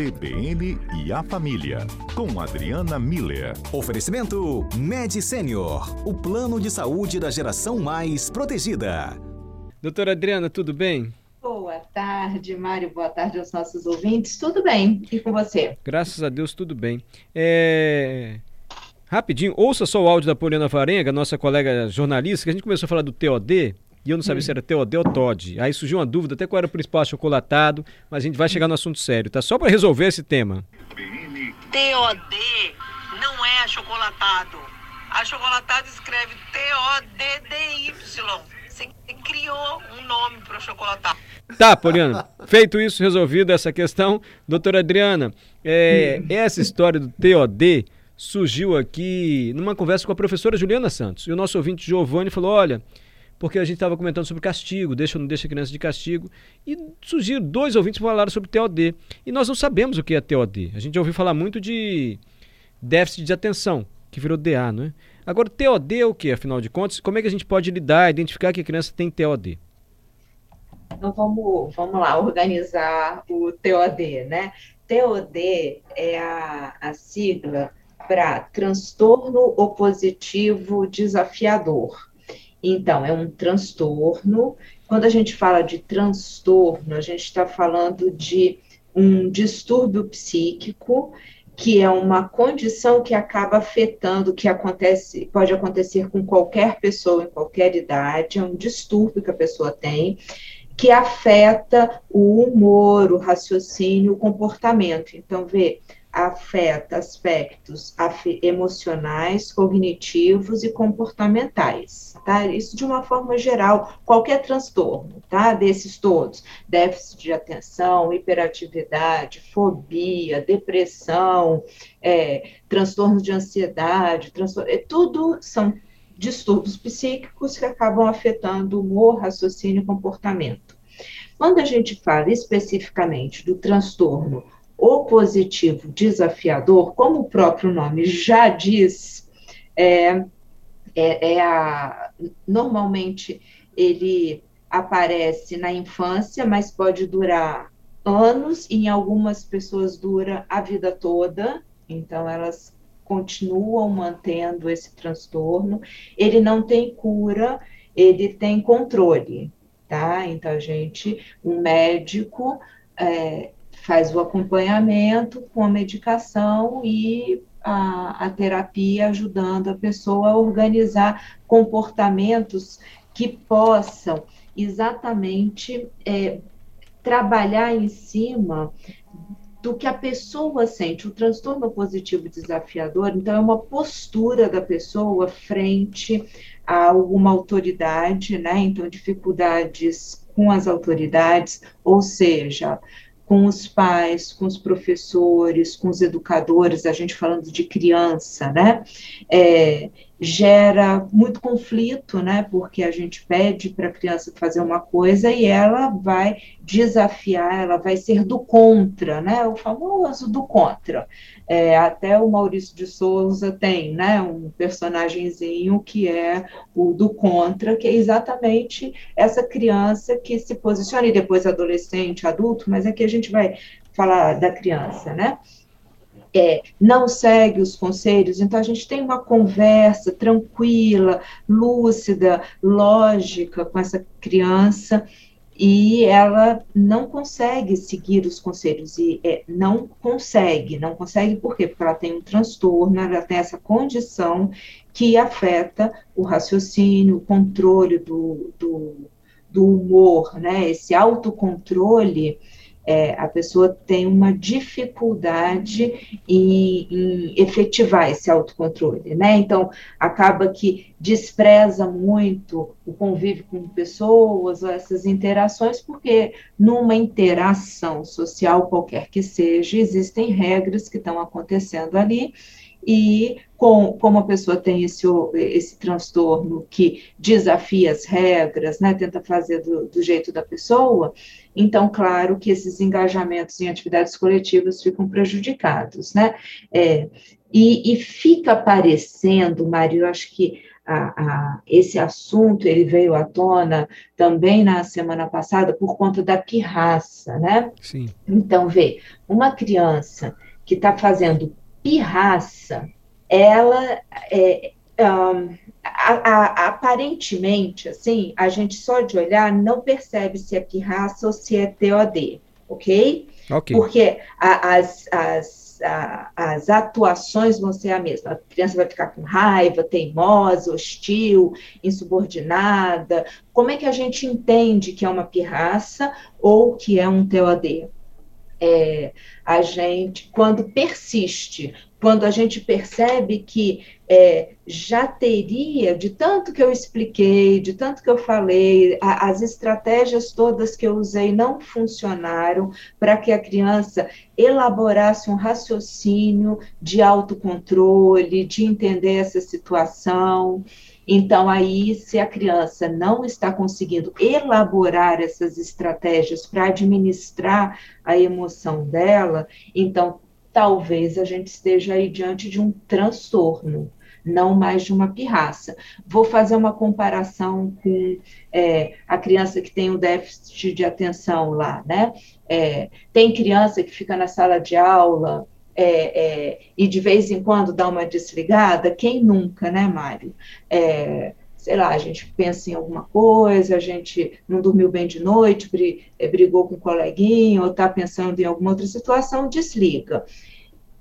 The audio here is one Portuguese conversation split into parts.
CBN e a Família, com Adriana Miller. Oferecimento Med Senior, o plano de saúde da geração mais protegida. Doutora Adriana, tudo bem? Boa tarde, Mário. Boa tarde aos nossos ouvintes. Tudo bem? E com você? Graças a Deus, tudo bem. É... Rapidinho, ouça só o áudio da Poliana Varenga, nossa colega jornalista, que a gente começou a falar do TOD, e eu não sabia hum. se era TOD ou Todd. Aí surgiu uma dúvida até qual era o principal achocolatado, mas a gente vai chegar no assunto sério, tá? Só para resolver esse tema. TOD não é achocolatado. Achocolatado escreve T-O-D-D-Y. Você criou um nome para o chocolatado. Tá, Poliana. Feito isso, resolvido essa questão. Doutora Adriana, é, essa história do TOD surgiu aqui numa conversa com a professora Juliana Santos. E o nosso ouvinte Giovanni falou: olha, porque a gente estava comentando sobre castigo, deixa ou não deixa a criança de castigo. E surgiram dois ouvintes que falaram sobre TOD. E nós não sabemos o que é TOD. A gente já ouviu falar muito de déficit de atenção, que virou DA, não é? Agora, TOD é o que, afinal de contas? Como é que a gente pode lidar, identificar que a criança tem TOD? Então vamos, vamos lá, organizar o TOD, né? TOD é a, a sigla para transtorno opositivo desafiador. Então, é um transtorno. Quando a gente fala de transtorno, a gente está falando de um distúrbio psíquico que é uma condição que acaba afetando, que acontece, pode acontecer com qualquer pessoa em qualquer idade, é um distúrbio que a pessoa tem, que afeta o humor, o raciocínio, o comportamento. Então, vê, afeta aspectos emocionais, cognitivos e comportamentais, tá? Isso de uma forma geral, qualquer transtorno, tá? Desses todos, déficit de atenção, hiperatividade, fobia, depressão, é, transtorno de ansiedade, transtorno, é, tudo são distúrbios psíquicos que acabam afetando o humor, raciocínio e comportamento. Quando a gente fala especificamente do transtorno opositivo desafiador, como o próprio nome já diz, é, é, é a, normalmente ele aparece na infância, mas pode durar anos, e em algumas pessoas dura a vida toda, então elas continuam mantendo esse transtorno. Ele não tem cura, ele tem controle, tá? Então, a gente, um médico é, faz o acompanhamento com a medicação e a, a terapia ajudando a pessoa a organizar comportamentos que possam exatamente é, trabalhar em cima do que a pessoa sente. O transtorno positivo desafiador, então, é uma postura da pessoa frente a alguma autoridade, né? Então, dificuldades com as autoridades, ou seja, com os pais, com os professores, com os educadores, a gente falando de criança, né? É, gera muito conflito, né? Porque a gente pede para a criança fazer uma coisa e ela vai desafiar, ela vai ser do contra, né? O famoso do contra. É, até o Maurício de Souza tem, né? Um personagemzinho que é o do contra, que é exatamente essa criança que se posiciona, e depois adolescente, adulto, mas aqui a gente vai falar da criança, né? É, não segue os conselhos, então a gente tem uma conversa tranquila, lúcida, lógica com essa criança, e ela não consegue seguir os conselhos e é, não consegue, não consegue por quê? Porque ela tem um transtorno, ela tem essa condição que afeta o raciocínio, o controle do, do, do humor, né? Esse autocontrole é, a pessoa tem uma dificuldade em, em, efetivar esse autocontrole, né? Então, acaba que despreza muito o convívio com pessoas, essas interações, porque numa interação social, qualquer que seja, existem regras que estão acontecendo ali, e com, como a pessoa tem esse, esse transtorno que desafia as regras, né, tenta fazer do, do jeito da pessoa, então, claro que esses engajamentos em atividades coletivas ficam prejudicados, né? É, e, e, fica aparecendo, Mário, acho que a, a, esse assunto ele veio à tona também na semana passada por conta da pirraça, né? Sim. Então, vê, uma criança que está fazendo pirraça, ela é, um, a, a, aparentemente, assim, a gente só de olhar não percebe se é pirraça ou se é TOD, ok? Ok. Porque a, as, as, as atuações vão ser a mesma. A criança vai ficar com raiva, teimosa, hostil, insubordinada. Como é que a gente entende que é uma pirraça ou que é um TOD? É, a gente, quando persiste, quando a gente percebe que é, já teria, de tanto que eu expliquei, de tanto que eu falei, a, as estratégias todas que eu usei não funcionaram para que a criança elaborasse um raciocínio de autocontrole, de entender essa situação. Então, aí, se a criança não está conseguindo elaborar essas estratégias para administrar a emoção dela, então talvez a gente esteja aí diante de um transtorno não mais de uma pirraça. Vou fazer uma comparação com é, a criança que tem um déficit de atenção lá, né? É, tem criança que fica na sala de aula é, é e de vez em quando dá uma desligada, quem nunca, né, Mário? É, sei lá, a gente pensa em alguma coisa, a gente não dormiu bem de noite, é, brigou com um coleguinha, ou está pensando em alguma outra situação, desliga.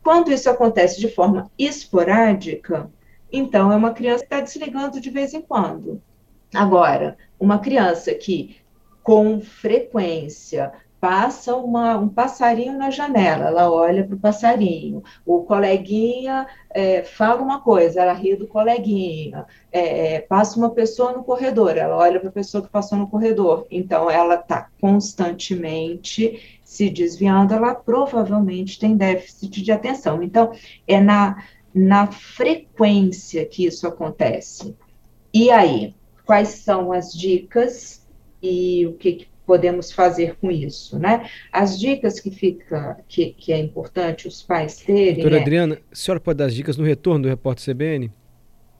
Quando isso acontece de forma esporádica, então, é uma criança que está desligando de vez em quando. Agora, uma criança que com frequência passa uma, um passarinho na janela, ela olha para o passarinho, o coleguinha é, fala uma coisa, ela ri do coleguinha, é, é passa uma pessoa no corredor, ela olha para a pessoa que passou no corredor, então ela está constantemente se desviando, ela provavelmente tem déficit de atenção. Então, é na na frequência que isso acontece. E aí, quais são as dicas e o que, que podemos fazer com isso, né? As dicas que fica que, que é importante os pais terem. Doutora é... Adriana, a senhora pode dar as dicas no retorno do repórter CBN?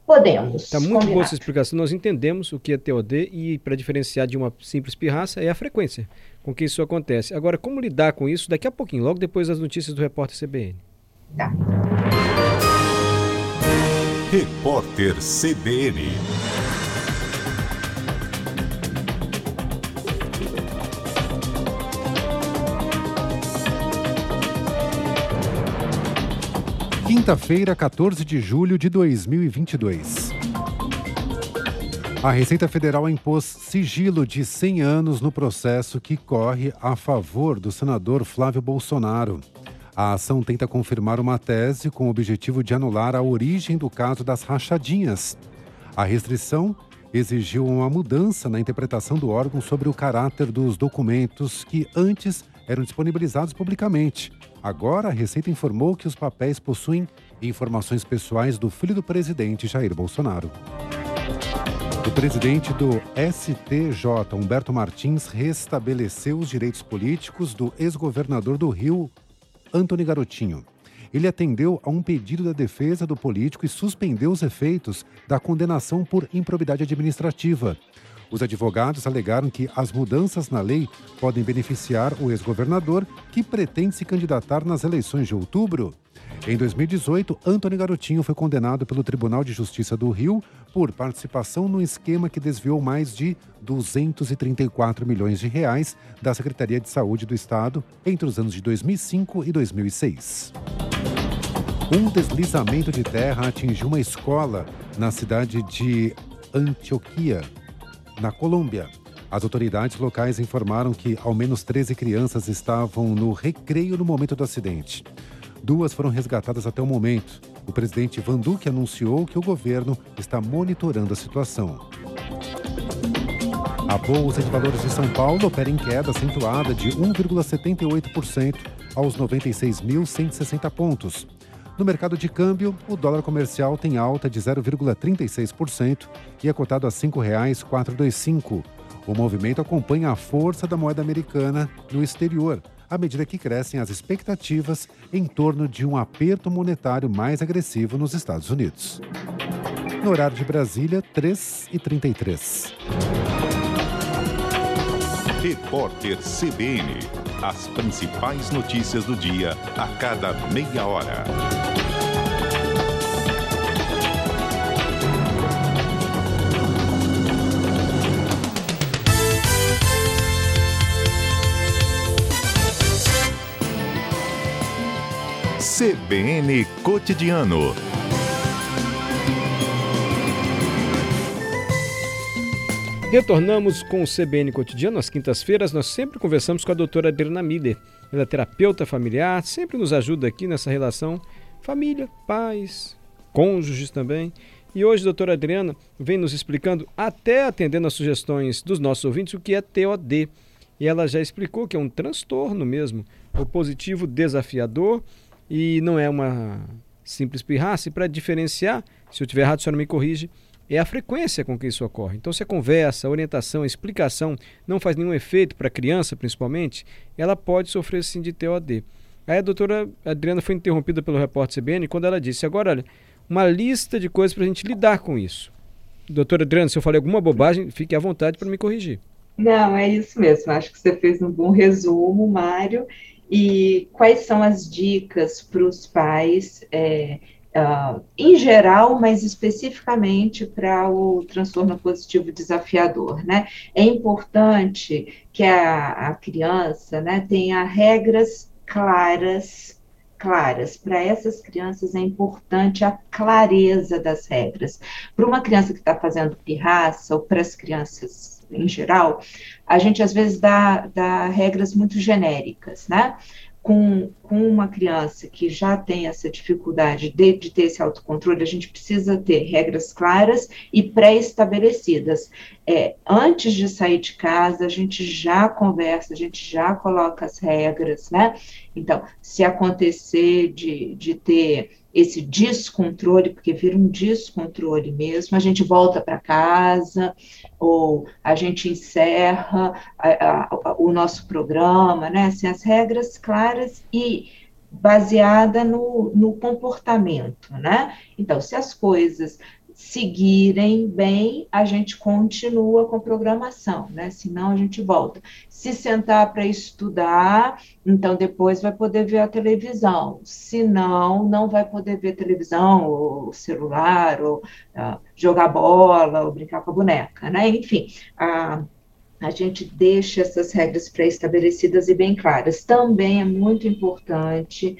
Podemos. Está muito boa essa explicação. Nós entendemos o que é TOD e, para diferenciar de uma simples pirraça, é a frequência com que isso acontece. Agora, como lidar com isso daqui a pouquinho, logo depois das notícias do repórter CBN? Tá. Repórter CBN. Quinta-feira, 14 de julho de 2022. A Receita Federal impôs sigilo de 100 anos no processo que corre a favor do senador Flávio Bolsonaro. A ação tenta confirmar uma tese com o objetivo de anular a origem do caso das rachadinhas. A restrição exigiu uma mudança na interpretação do órgão sobre o caráter dos documentos que antes eram disponibilizados publicamente. Agora, a Receita informou que os papéis possuem informações pessoais do filho do presidente Jair Bolsonaro. O presidente do STJ, Humberto Martins, restabeleceu os direitos políticos do ex-governador do Rio, Antony Garotinho. Ele atendeu a um pedido da defesa do político e suspendeu os efeitos da condenação por improbidade administrativa. Os advogados alegaram que as mudanças na lei podem beneficiar o ex-governador, que pretende se candidatar nas eleições de outubro. Em 2018, Antônio Garotinho foi condenado pelo Tribunal de Justiça do Rio por participação no esquema que desviou mais de 234 milhões de reais da Secretaria de Saúde do Estado entre os anos de 2005 e 2006. Um deslizamento de terra atingiu uma escola na cidade de Antioquia, na Colômbia. As autoridades locais informaram que ao menos 13 crianças estavam no recreio no momento do acidente. Duas foram resgatadas até o momento. O presidente Van Duque anunciou que o governo está monitorando a situação. A Bolsa de Valores de São Paulo opera em queda acentuada de 1,78% aos 96.160 pontos. No mercado de câmbio, o dólar comercial tem alta de 0,36% e é cotado a R$ 5,425. O movimento acompanha a força da moeda americana no exterior, à medida que crescem as expectativas em torno de um aperto monetário mais agressivo nos Estados Unidos. No horário de Brasília, 3h33. Repórter CBN. As principais notícias do dia a cada meia hora. CBN Cotidiano. Retornamos com o CBN Cotidiano. Às quintas-feiras, nós sempre conversamos com a doutora Adriana Miller. Ela é terapeuta familiar, sempre nos ajuda aqui nessa relação família, pais, cônjuges também. E hoje a doutora Adriana vem nos explicando, até atendendo as sugestões dos nossos ouvintes, o que é TOD. E ela já explicou que é um transtorno mesmo, o positivo desafiador e não é uma simples pirraça. E para diferenciar, se eu tiver errado, o senhor me corrige, é a frequência com que isso ocorre. Então, se a conversa, a orientação, a explicação não faz nenhum efeito para a criança, principalmente, ela pode sofrer sim de TOD. Aí a doutora Adriana foi interrompida pelo repórter CBN quando ela disse: agora, olha, uma lista de coisas para a gente lidar com isso. Doutora Adriana, se eu falei alguma bobagem, fique à vontade para me corrigir. Não, é isso mesmo. Acho que você fez um bom resumo, Mário. E quais são as dicas para os pais, é, uh, em geral, mas especificamente para o transtorno positivo desafiador, né? É importante que a, a criança né, tenha regras claras claras. Para essas crianças é importante a clareza das regras. Para uma criança que está fazendo pirraça, ou para as crianças em geral, a gente às vezes dá, dá regras muito genéricas, né? Com, com uma criança que já tem essa dificuldade de, de ter esse autocontrole, a gente precisa ter regras claras e pré-estabelecidas. É, antes de sair de casa, a gente já conversa, a gente já coloca as regras, né? Então, se acontecer de, de ter esse descontrole, porque vira um descontrole mesmo, a gente volta para casa, ou a gente encerra a, a, a, o nosso programa, né? Assim, as regras claras e baseada no, no comportamento, né? Então, se as coisas seguirem bem, a gente continua com programação, né? Senão a gente volta. Se sentar para estudar, então depois vai poder ver a televisão. Se não, não vai poder ver televisão, ou celular, ou uh, jogar bola, ou brincar com a boneca, né? Enfim, a a gente deixa essas regras pré-estabelecidas e bem claras. Também é muito importante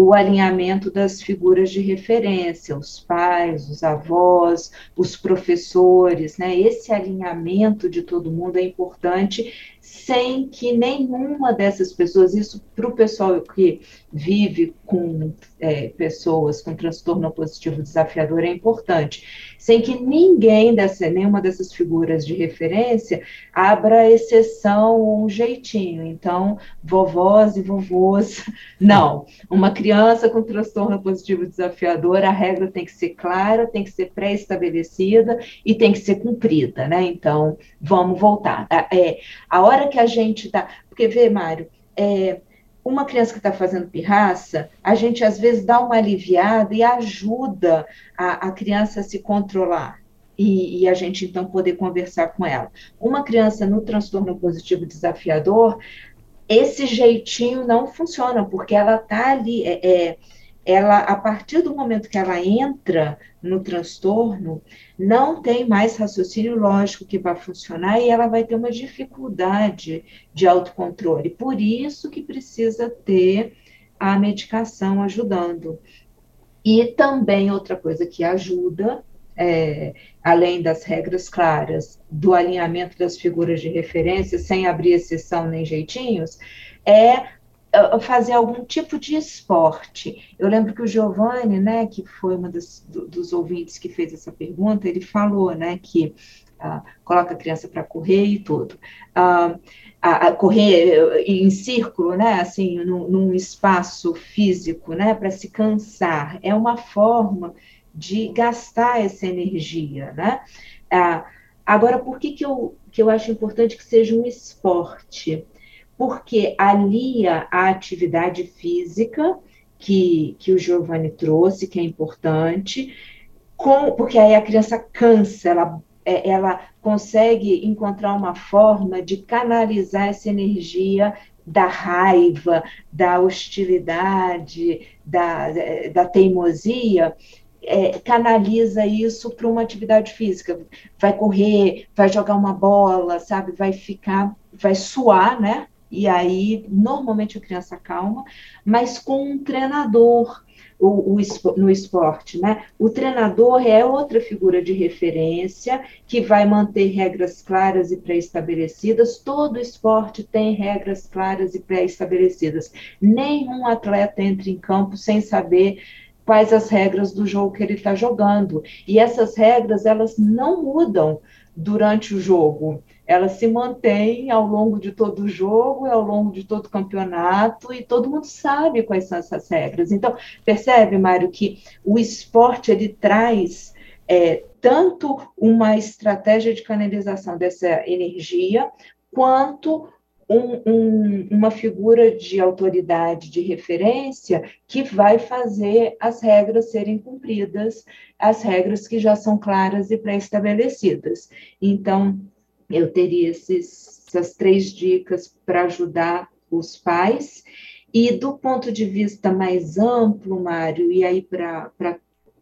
o alinhamento das figuras de referência, os pais, os avós, os professores, né? Esse alinhamento de todo mundo é importante sem que nenhuma dessas pessoas, isso para o pessoal que vive com é, pessoas com transtorno positivo desafiador é importante, sem que ninguém dessa, nenhuma dessas figuras de referência abra exceção ou um jeitinho. Então, vovós e vovôs, não. Uma criança com transtorno positivo desafiador, a regra tem que ser clara, tem que ser pré-estabelecida e tem que ser cumprida, né? Então, vamos voltar. É, a hora hora que a gente está. Porque, vê, Mário, é, uma criança que está fazendo pirraça, a gente às vezes dá uma aliviada e ajuda a, a criança a se controlar. E, e, a gente então poder conversar com ela. Uma criança no transtorno positivo desafiador, esse jeitinho não funciona, porque ela está ali. É, é, ela, a partir do momento que ela entra no transtorno, não tem mais raciocínio lógico que vai funcionar e ela vai ter uma dificuldade de autocontrole. Por isso que precisa ter a medicação ajudando. E também outra coisa que ajuda, é, além das regras claras do alinhamento das figuras de referência, sem abrir exceção nem jeitinhos, é fazer algum tipo de esporte. Eu lembro que o Giovanni, né, que foi um dos, dos ouvintes que fez essa pergunta, ele falou, né, que uh, coloca a criança para correr e tudo. Uh, a, correr em círculo, né, assim, num, num espaço físico, né, para se cansar, é uma forma de gastar essa energia, né. Uh, agora, por que que eu, que eu acho importante que seja um esporte? Porque alia a atividade física que, que o Giovanni trouxe, que é importante, com, porque aí a criança cansa, ela, é, ela consegue encontrar uma forma de canalizar essa energia da raiva, da hostilidade, da, da teimosia, é, canaliza isso para uma atividade física. Vai correr, vai jogar uma bola, sabe? Vai ficar, vai suar, né? E aí, normalmente a criança calma, mas com um treinador o, o, no esporte, né? O treinador é outra figura de referência que vai manter regras claras e pré-estabelecidas. Todo esporte tem regras claras e pré-estabelecidas. Nenhum atleta entra em campo sem saber quais as regras do jogo que ele está jogando. E essas regras, elas não mudam durante o jogo ela se mantém ao longo de todo o jogo, ao longo de todo o campeonato, e todo mundo sabe quais são essas regras. Então, percebe, Mário, que o esporte ele traz é, tanto uma estratégia de canalização dessa energia, quanto um, um, uma figura de autoridade, de referência, que vai fazer as regras serem cumpridas, as regras que já são claras e pré-estabelecidas. Então, eu teria esses, essas três dicas para ajudar os pais. E do ponto de vista mais amplo, Mário, e aí para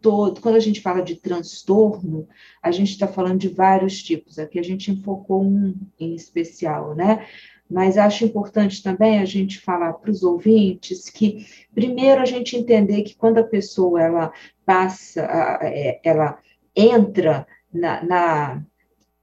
todo, quando a gente fala de transtorno, a gente está falando de vários tipos. Aqui a gente enfocou um em especial, né? Mas acho importante também a gente falar para os ouvintes que, primeiro, a gente entender que quando a pessoa ela passa, é, ela entra na, na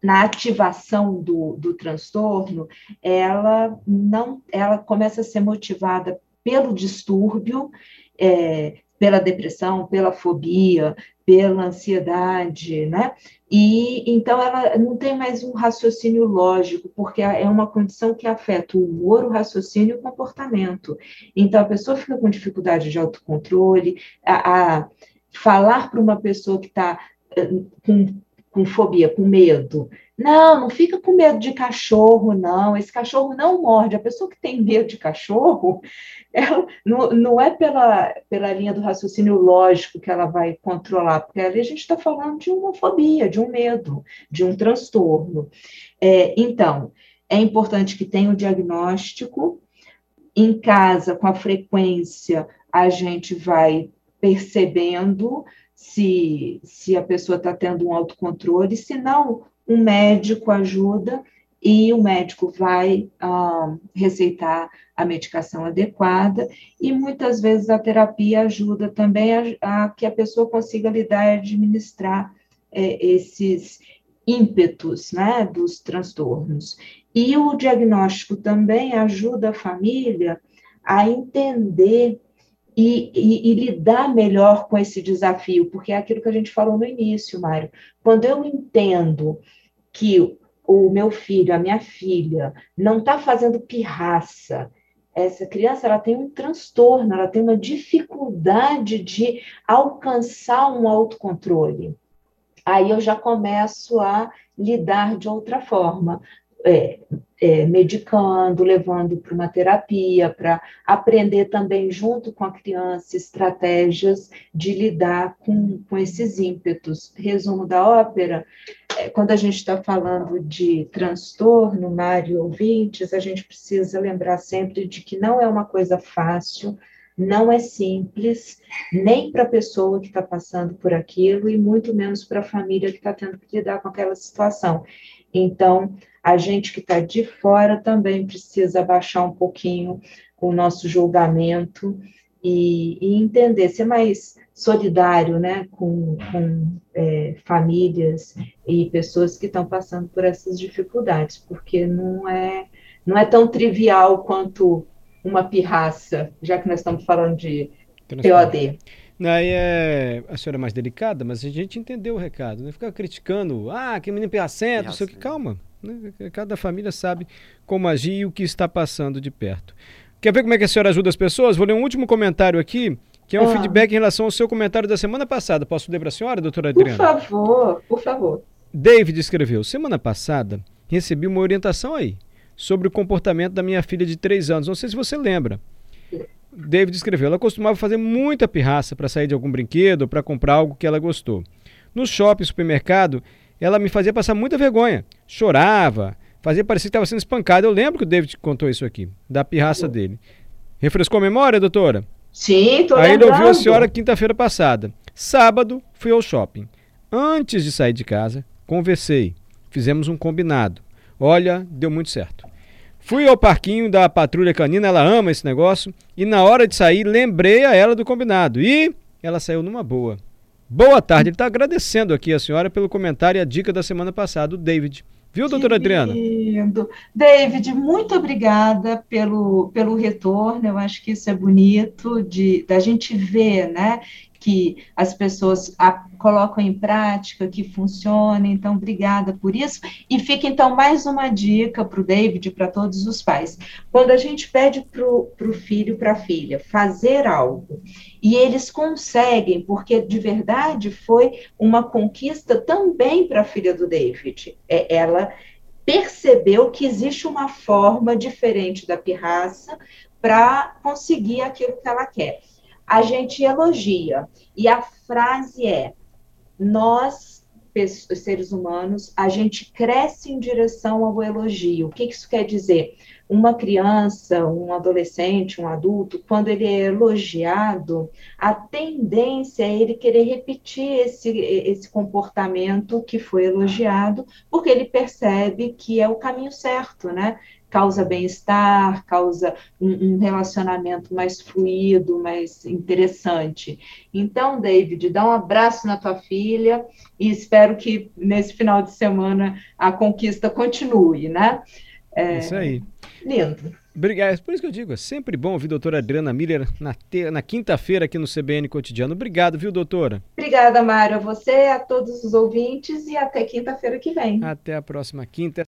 na ativação do, do transtorno, ela não, ela começa a ser motivada pelo distúrbio, é, pela depressão, pela fobia, pela ansiedade, né? E então ela não tem mais um raciocínio lógico, porque é uma condição que afeta o humor, o raciocínio e o comportamento. Então a pessoa fica com dificuldade de autocontrole, a, a falar para uma pessoa que está eh, com com fobia, com medo. Não, não fica com medo de cachorro, não. Esse cachorro não morde. A pessoa que tem medo de cachorro, ela, não, não é pela, pela linha do raciocínio lógico que ela vai controlar, porque ali a gente está falando de uma fobia, de um medo, de um transtorno. É, então, é importante que tenha o diagnóstico. Em casa, com a frequência, a gente vai percebendo se, se a pessoa está tendo um autocontrole, se não, um médico ajuda e o médico vai ah, receitar a medicação adequada e muitas vezes a terapia ajuda também a, a que a pessoa consiga lidar e administrar é, esses ímpetos né, dos transtornos. E o diagnóstico também ajuda a família a entender e, e, e, lidar melhor com esse desafio, porque é aquilo que a gente falou no início, Mário. Quando eu entendo que o meu filho, a minha filha, não está fazendo pirraça, essa criança ela tem um transtorno, ela tem uma dificuldade de alcançar um autocontrole. Aí eu já começo a lidar de outra forma é, é, medicando, levando para uma terapia, para aprender também, junto com a criança, estratégias de lidar com, com esses ímpetos. Resumo da ópera: é, quando a gente está falando de transtorno, Mário ouvintes, a gente precisa lembrar sempre de que não é uma coisa fácil. Não é simples, nem para a pessoa que está passando por aquilo, e muito menos para a família que está tendo que lidar com aquela situação. Então, a gente que está de fora também precisa baixar um pouquinho o nosso julgamento e, e entender, ser mais solidário né, com, com é, famílias e pessoas que estão passando por essas dificuldades, porque não é, não é tão trivial quanto uma pirraça, já que nós estamos falando de POD. Aí é, a senhora é mais delicada, mas a gente entendeu o recado, né? Ficar criticando, ah, que menino pirracento, não sei o que, calma. Né? Cada família sabe como agir e o que está passando de perto. Quer ver como é que a senhora ajuda as pessoas? Vou ler um último comentário aqui, que é um ah. feedback em relação ao seu comentário da semana passada. Posso ler para a senhora, doutora Adriana? Por favor, por favor. David escreveu: Semana passada recebi uma orientação aí sobre o comportamento da minha filha de 3 anos. Não sei se você lembra. David escreveu: Ela costumava fazer muita pirraça para sair de algum brinquedo ou para comprar algo que ela gostou. No shopping, supermercado, ela me fazia passar muita vergonha. Chorava, fazia parecer que estava sendo espancada. Eu lembro que o David contou isso aqui, da pirraça dele. Refrescou a memória, doutora? Sim, tô Aí ele lembrando. ouviu a senhora quinta-feira passada. Sábado, fui ao shopping. Antes de sair de casa, conversei. Fizemos um combinado. Olha, deu muito certo. Fui ao parquinho da patrulha canina, ela ama esse negócio, e na hora de sair, lembrei a ela do combinado. E ela saiu numa boa. Boa tarde. Ele está agradecendo aqui a senhora pelo comentário e a dica da semana passada, o David. Viu, doutora Adriana? Lindo. David, muito obrigada pelo, pelo retorno. Eu acho que isso é bonito de da gente ver, né? Que as pessoas a, colocam em prática, que funciona. Então, obrigada por isso. E fica então mais uma dica para o David e para todos os pais. Quando a gente pede para o filho, para a filha, fazer algo, e eles conseguem, porque de verdade foi uma conquista também para a filha do David. É, ela percebeu que existe uma forma diferente da pirraça para conseguir aquilo que ela quer. A gente elogia, e a frase é: nós, seres humanos, a gente cresce em direção ao elogio. O que isso quer dizer? Uma criança, um adolescente, um adulto, quando ele é elogiado, a tendência é ele querer repetir esse, esse comportamento que foi elogiado, porque ele percebe que é o caminho certo, né? causa bem-estar, causa um, um, relacionamento mais fluido, mais interessante. Então, David, dá um abraço na tua filha e espero que nesse final de semana a conquista continue, né? É, isso aí. Lindo. Obrigado. Por isso que eu digo, é sempre bom ouvir a doutora Adriana Miller na, te... na quinta-feira aqui no CBN Cotidiano. Obrigado, viu, doutora? Obrigada, Mário, a você, a todos os ouvintes e até quinta-feira que vem. Até a próxima quinta.